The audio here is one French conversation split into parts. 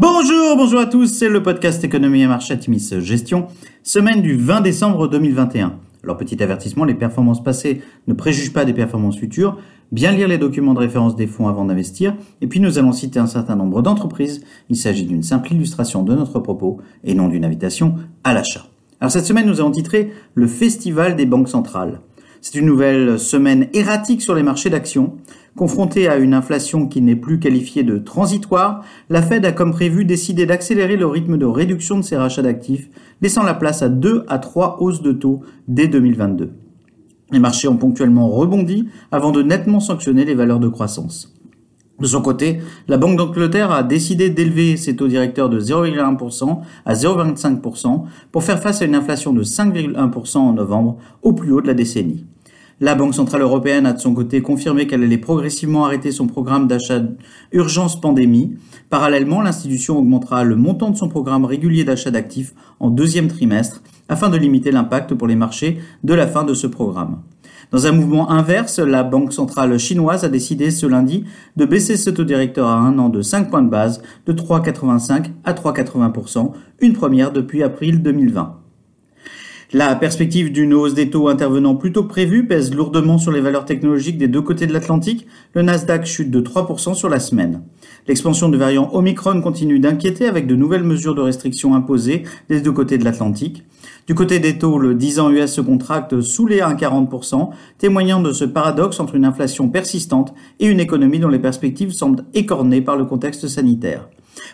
Bonjour, bonjour à tous, c'est le podcast Économie et Marché Timis Gestion, semaine du 20 décembre 2021. Alors petit avertissement, les performances passées ne préjugent pas des performances futures, bien lire les documents de référence des fonds avant d'investir, et puis nous allons citer un certain nombre d'entreprises, il s'agit d'une simple illustration de notre propos et non d'une invitation à l'achat. Alors cette semaine nous avons titré le Festival des banques centrales. C'est une nouvelle semaine erratique sur les marchés d'actions. Confrontée à une inflation qui n'est plus qualifiée de transitoire, la Fed a comme prévu décidé d'accélérer le rythme de réduction de ses rachats d'actifs, laissant la place à 2 à 3 hausses de taux dès 2022. Les marchés ont ponctuellement rebondi avant de nettement sanctionner les valeurs de croissance. De son côté, la Banque d'Angleterre a décidé d'élever ses taux directeurs de 0,1% à 0,25% pour faire face à une inflation de 5,1% en novembre, au plus haut de la décennie. La Banque Centrale Européenne a de son côté confirmé qu'elle allait progressivement arrêter son programme d'achat urgence pandémie. Parallèlement, l'institution augmentera le montant de son programme régulier d'achat d'actifs en deuxième trimestre afin de limiter l'impact pour les marchés de la fin de ce programme. Dans un mouvement inverse, la Banque centrale chinoise a décidé ce lundi de baisser ce taux directeur à un an de 5 points de base de 3,85 à 3,80%, une première depuis avril 2020. La perspective d'une hausse des taux intervenant plus tôt que prévu pèse lourdement sur les valeurs technologiques des deux côtés de l'Atlantique. Le Nasdaq chute de 3% sur la semaine. L'expansion du variant Omicron continue d'inquiéter avec de nouvelles mesures de restriction imposées des deux côtés de l'Atlantique. Du côté des taux, le 10 ans US se contracte sous les 1,40%, témoignant de ce paradoxe entre une inflation persistante et une économie dont les perspectives semblent écornées par le contexte sanitaire.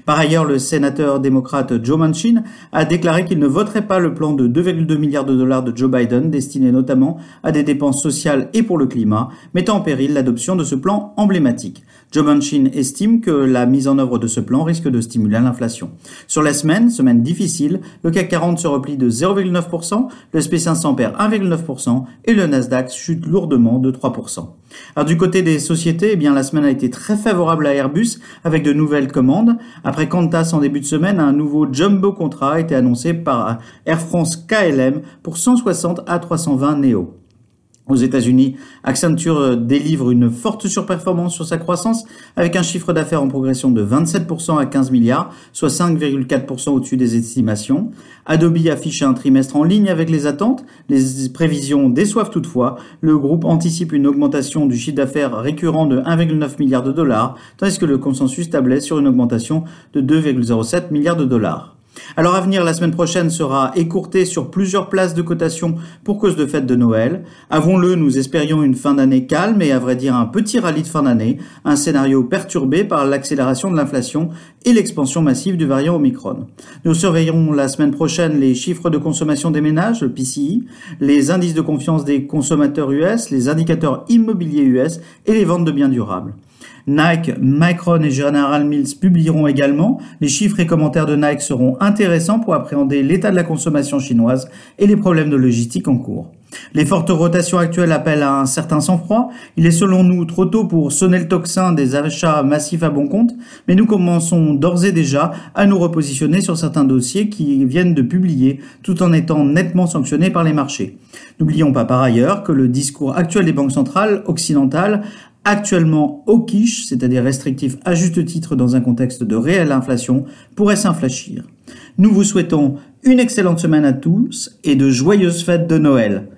Par ailleurs, le sénateur démocrate Joe Manchin a déclaré qu'il ne voterait pas le plan de 2,2 milliards de dollars de Joe Biden destiné notamment à des dépenses sociales et pour le climat, mettant en péril l'adoption de ce plan emblématique. Joe Manchin estime que la mise en œuvre de ce plan risque de stimuler l'inflation. Sur la semaine, semaine difficile, le CAC 40 se replie de 0,9%, le SP500 perd 1,9% et le Nasdaq chute lourdement de 3%. Alors du côté des sociétés, eh bien la semaine a été très favorable à Airbus avec de nouvelles commandes. Après Qantas en début de semaine, un nouveau jumbo contrat a été annoncé par Air France KLM pour 160 à 320 Neo. Aux États-Unis, Accenture euh, délivre une forte surperformance sur sa croissance avec un chiffre d'affaires en progression de 27% à 15 milliards, soit 5,4% au-dessus des estimations. Adobe affiche un trimestre en ligne avec les attentes. Les prévisions déçoivent toutefois. Le groupe anticipe une augmentation du chiffre d'affaires récurrent de 1,9 milliard de dollars, tandis que le consensus tablait sur une augmentation de 2,07 milliards de dollars. Alors à venir, la semaine prochaine sera écourtée sur plusieurs places de cotation pour cause de fête de Noël. Avons-le, nous espérions une fin d'année calme et à vrai dire un petit rallye de fin d'année, un scénario perturbé par l'accélération de l'inflation et l'expansion massive du variant Omicron. Nous surveillerons la semaine prochaine les chiffres de consommation des ménages, le PCI, les indices de confiance des consommateurs US, les indicateurs immobiliers US et les ventes de biens durables. Nike, Micron et General Mills publieront également. Les chiffres et commentaires de Nike seront intéressants pour appréhender l'état de la consommation chinoise et les problèmes de logistique en cours. Les fortes rotations actuelles appellent à un certain sang-froid. Il est selon nous trop tôt pour sonner le tocsin des achats massifs à bon compte, mais nous commençons d'ores et déjà à nous repositionner sur certains dossiers qui viennent de publier tout en étant nettement sanctionnés par les marchés. N'oublions pas par ailleurs que le discours actuel des banques centrales occidentales actuellement au quiche, c'est-à-dire restrictif à juste titre dans un contexte de réelle inflation, pourrait s'infléchir. Nous vous souhaitons une excellente semaine à tous et de joyeuses fêtes de Noël.